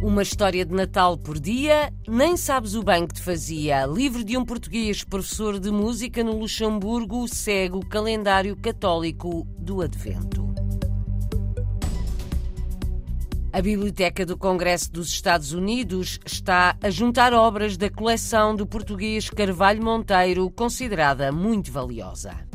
Uma história de Natal por dia, nem sabes o bem que te fazia. Livro de um português, professor de música no Luxemburgo, segue o calendário católico do Advento. A Biblioteca do Congresso dos Estados Unidos está a juntar obras da coleção do português Carvalho Monteiro, considerada muito valiosa.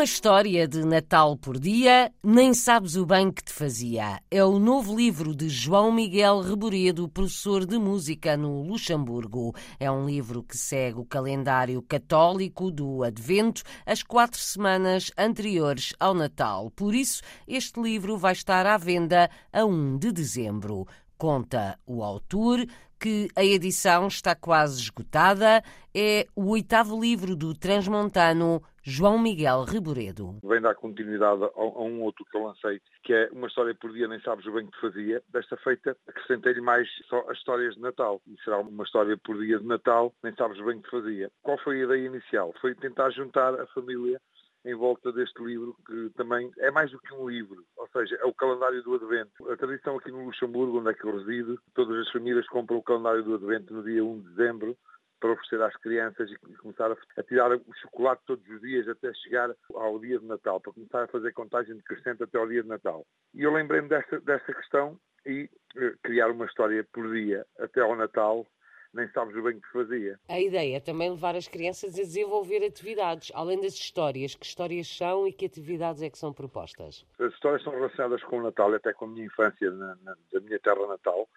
Uma história de Natal por dia, nem sabes o bem que te fazia. É o novo livro de João Miguel Reboredo, professor de música no Luxemburgo. É um livro que segue o calendário católico do Advento, as quatro semanas anteriores ao Natal. Por isso, este livro vai estar à venda a 1 de dezembro. Conta o autor que a edição está quase esgotada. É o oitavo livro do transmontano João Miguel Reboredo. Vem dar continuidade a, um outro que eu lancei, que é Uma História por Dia, Nem Sabes o Bem que Fazia. Desta feita, acrescentei-lhe mais só as histórias de Natal. E será uma história por dia de Natal, Nem Sabes o Bem que Fazia. Qual foi a ideia inicial? Foi tentar juntar a família em volta deste livro, que também é mais do que um livro, ou seja, é o calendário do Advento. A tradição aqui no Luxemburgo, onde é que eu resido, todas as famílias compram o calendário do Advento no dia 1 de dezembro para oferecer às crianças e começar a, tirar o chocolate todos os dias até chegar ao dia de Natal, para começar a fazer contagem decrescente até ao dia de Natal. E eu lembrei-me desta, desta questão e eh, criar uma história por dia até ao Natal nem sabes o bem que fazia. A ideia é também levar as crianças a desenvolver atividades, além das histórias. Que histórias são e que atividades é que são propostas? As histórias são relacionadas com o Natal, até com a minha infância na, na, da minha terra natal,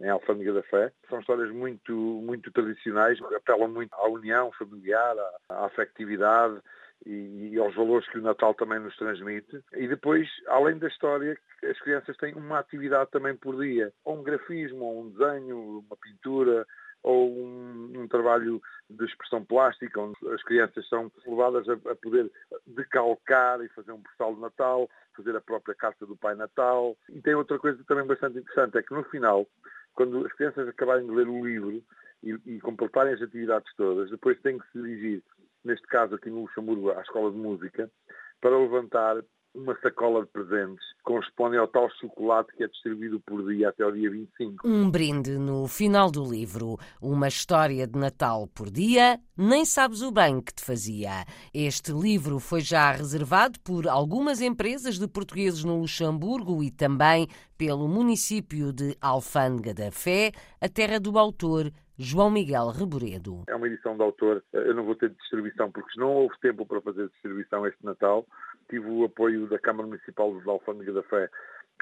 em Alfândega da Fé. São histórias muito, muito tradicionais, apelam muito à união familiar, à, à afetividade e, e, aos valores que o Natal também nos transmite. E depois, além da história, as crianças têm uma atividade também por dia, ou um grafismo, ou um desenho, uma pintura, ou um, um, trabalho de expressão plástica, onde as crianças são levadas a, a, poder decalcar e fazer um postal de Natal, fazer a própria carta do Pai Natal. E tem outra coisa também bastante interessante, é que no final, quando as crianças acabarem de ler o livro e, e completarem as atividades todas, depois têm que se dirigir, neste caso aqui no Luxemburgo, à Escola de Música, para levantar uma sacola de presentes corresponde ao tal chocolate que é distribuído por dia até ao dia 25. Um brinde no final do livro. Uma história de Natal por dia, nem sabes o bem que te fazia. Este livro foi já reservado por algumas empresas de portugueses no Luxemburgo e também pelo município de Alfândega da Fé, a terra do autor João Miguel Reboredo. É uma edição de autor, eu não vou ter distribuição porque não houve tempo para fazer distribuição este Natal. Tive o apoio da Câmara Municipal de Alfândega da Fé,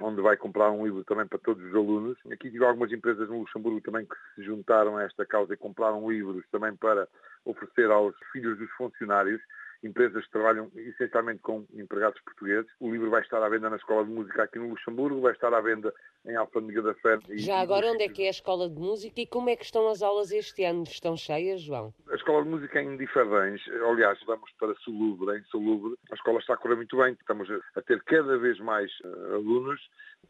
onde vai comprar um livro também para todos os alunos. Aqui tive algumas empresas no Luxemburgo também que se juntaram a esta causa e compraram livros também para oferecer aos filhos dos funcionários empresas que trabalham essencialmente com empregados portugueses. O livro vai estar à venda na Escola de Música aqui no Luxemburgo, vai estar à venda em Alfândega da Fé. Já agora, onde é que é a Escola de Música e como é que estão as aulas este ano? Estão cheias, João? A Escola de Música é em Diferdens, aliás, vamos para Solubre, em Solubre. A escola está a correr muito bem, estamos a ter cada vez mais uh, alunos.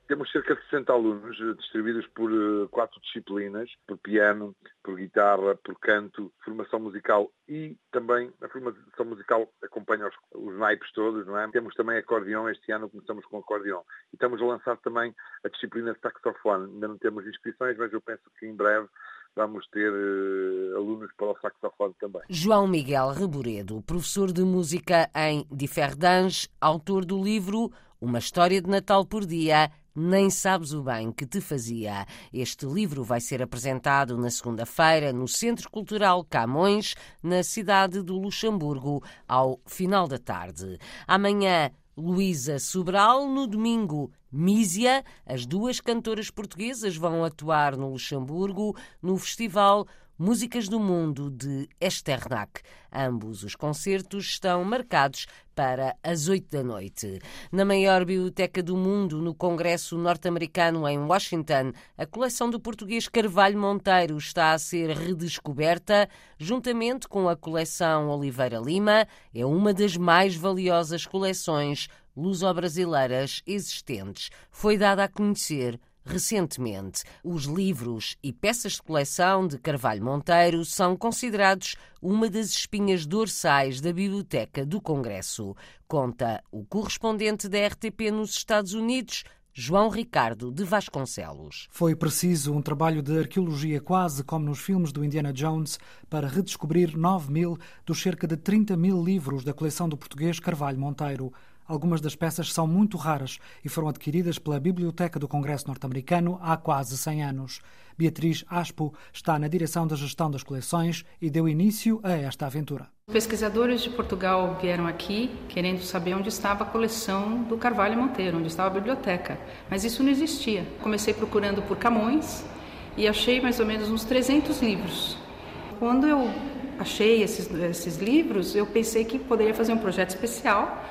Temos cerca de 60 alunos uh, distribuídos por uh, quatro disciplinas, por piano, por guitarra, por canto, formação musical e também a formação musical acompanha os, os naipes todos, não é? Temos também acordeão, este ano começamos com acordeão. E estamos a lançar também a disciplina de saxofone. Ainda não temos inscrições, mas eu penso que em breve vamos ter uh, alunos para o saxofone também. João Miguel Reboredo, professor de música em Differdange, autor do livro Uma História de Natal por Dia, nem sabes o bem que te fazia. Este livro vai ser apresentado na segunda-feira no Centro Cultural Camões, na cidade do Luxemburgo, ao final da tarde. Amanhã, Luísa Sobral, no domingo, Mísia. As duas cantoras portuguesas vão atuar no Luxemburgo no festival Músicas do Mundo de Esternac. Ambos os concertos estão marcados para as oito da noite. Na maior biblioteca do mundo, no Congresso norte-americano em Washington, a coleção do português Carvalho Monteiro está a ser redescoberta, juntamente com a coleção Oliveira Lima. É uma das mais valiosas coleções luso-brasileiras existentes. Foi dada a conhecer recentemente. Os livros e peças de coleção de Carvalho Monteiro são considerados uma das espinhas dorsais da Biblioteca do Congresso. Conta o correspondente da RTP nos Estados Unidos, João Ricardo de Vasconcelos. Foi preciso um trabalho de arqueologia quase como nos filmes do Indiana Jones para redescobrir 9 mil dos cerca de 30 mil livros da coleção do português Carvalho Monteiro. Algumas das peças são muito raras e foram adquiridas pela Biblioteca do Congresso norte-americano há quase 100 anos. Beatriz Aspo está na direção da gestão das coleções e deu início a esta aventura. Pesquisadores de Portugal vieram aqui querendo saber onde estava a coleção do Carvalho Monteiro, onde estava a biblioteca, mas isso não existia. Comecei procurando por Camões e achei mais ou menos uns 300 livros. Quando eu achei esses, esses livros, eu pensei que poderia fazer um projeto especial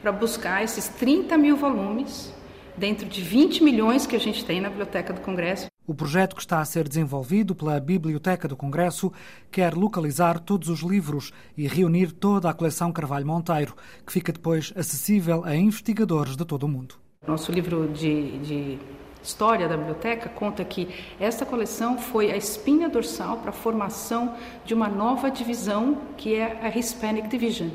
para buscar esses 30 mil volumes dentro de 20 milhões que a gente tem na Biblioteca do Congresso. O projeto que está a ser desenvolvido pela Biblioteca do Congresso quer localizar todos os livros e reunir toda a coleção Carvalho Monteiro, que fica depois acessível a investigadores de todo o mundo. Nosso livro de, de história da biblioteca conta que esta coleção foi a espinha dorsal para a formação de uma nova divisão que é a Hispanic Division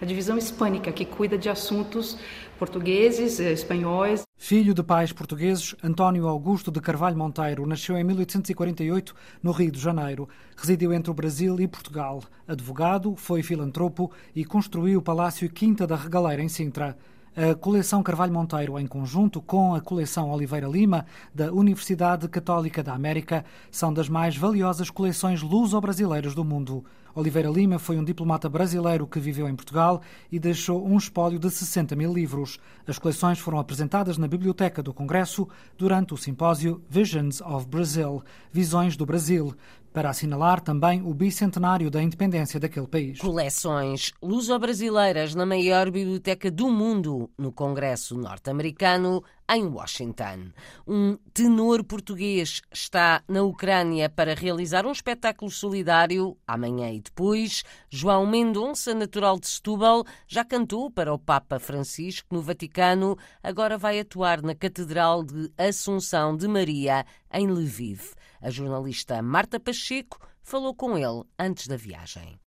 a divisão hispânica, que cuida de assuntos portugueses, eh, espanhóis. Filho de pais portugueses, António Augusto de Carvalho Monteiro nasceu em 1848 no Rio de Janeiro. Residiu entre o Brasil e Portugal. Advogado, foi filantropo e construiu o Palácio Quinta da Regaleira em Sintra. A coleção Carvalho Monteiro, em conjunto com a coleção Oliveira Lima, da Universidade Católica da América, são das mais valiosas coleções luso-brasileiras do mundo. Oliveira Lima foi um diplomata brasileiro que viveu em Portugal e deixou um espólio de 60 mil livros. As coleções foram apresentadas na Biblioteca do Congresso durante o simpósio Visions of Brazil Visões do Brasil para assinalar também o bicentenário da independência daquele país. Coleções luso-brasileiras na maior biblioteca do mundo, no Congresso norte-americano, em Washington. Um tenor português está na Ucrânia para realizar um espetáculo solidário amanhã e depois. João Mendonça, natural de Setúbal, já cantou para o Papa Francisco no Vaticano, agora vai atuar na Catedral de Assunção de Maria, em Lviv. A jornalista Marta Pacheco falou com ele antes da viagem.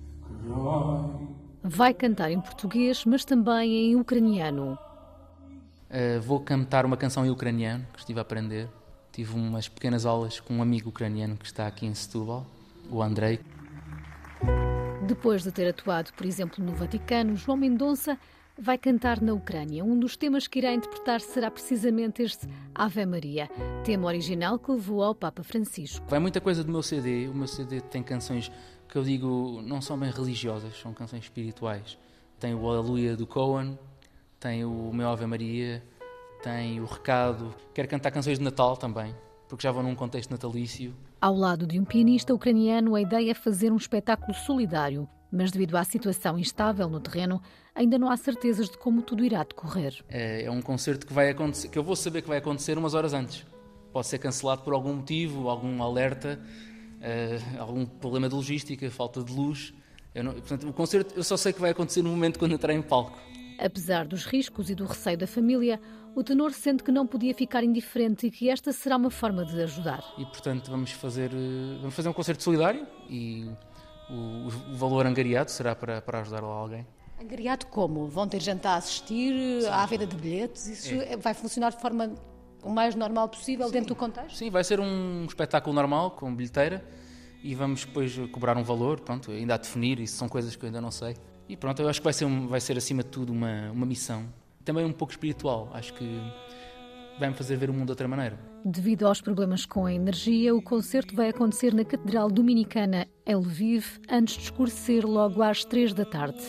Vai cantar em português, mas também em ucraniano. Uh, vou cantar uma canção em ucraniano que estive a aprender. Tive umas pequenas aulas com um amigo ucraniano que está aqui em Setúbal, o Andrei. Depois de ter atuado, por exemplo, no Vaticano, João Mendonça vai cantar na Ucrânia. Um dos temas que irá interpretar será precisamente este Ave Maria, tema original que levou ao Papa Francisco. Vai muita coisa do meu CD. O meu CD tem canções que eu digo não são bem religiosas, são canções espirituais. Tem o Aleluia do Cohen, tem o meu Ave Maria, tem o Recado. Quero cantar canções de Natal também, porque já vou num contexto natalício. Ao lado de um pianista ucraniano, a ideia é fazer um espetáculo solidário mas devido à situação instável no terreno, ainda não há certezas de como tudo irá decorrer. É, é um concerto que vai acontecer, que eu vou saber que vai acontecer umas horas antes. Pode ser cancelado por algum motivo, algum alerta, uh, algum problema de logística, falta de luz. Não, portanto, o concerto eu só sei que vai acontecer no momento quando entrar em palco. Apesar dos riscos e do receio da família, o tenor sente que não podia ficar indiferente e que esta será uma forma de ajudar. E portanto vamos fazer, eh, vamos fazer um concerto solidário e o, o valor angariado será para, para ajudar alguém. Angariado como? Vão ter gente a assistir Sim. à venda de bilhetes? Isso é. vai funcionar de forma o mais normal possível Sim. dentro do contexto? Sim, vai ser um espetáculo normal, com bilheteira, e vamos depois cobrar um valor, pronto, ainda a definir, isso são coisas que eu ainda não sei. E pronto, eu acho que vai ser, vai ser acima de tudo uma, uma missão, também um pouco espiritual, acho que vai-me fazer ver o mundo de outra maneira. Devido aos problemas com a energia, o concerto vai acontecer na Catedral Dominicana em Lviv, antes de escurecer logo às três da tarde.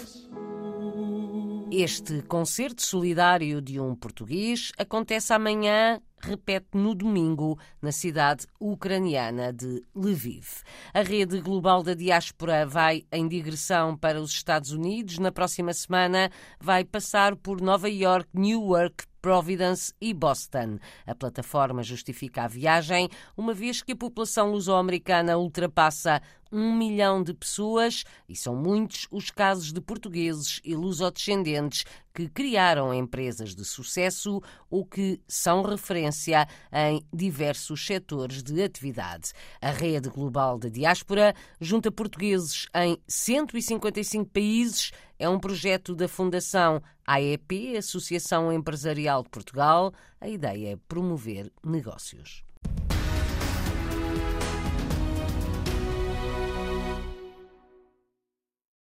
Este concerto solidário de um português acontece amanhã repete no domingo na cidade ucraniana de Lviv. A rede global da diáspora vai em digressão para os Estados Unidos. Na próxima semana vai passar por Nova York, Newark, Providence e Boston. A plataforma justifica a viagem, uma vez que a população luso-americana ultrapassa um milhão de pessoas e são muitos os casos de portugueses e lusodescendentes que criaram empresas de sucesso ou que são referência em diversos setores de atividade. A Rede Global da Diáspora junta portugueses em 155 países. É um projeto da Fundação AEP, Associação Empresarial de Portugal. A ideia é promover negócios.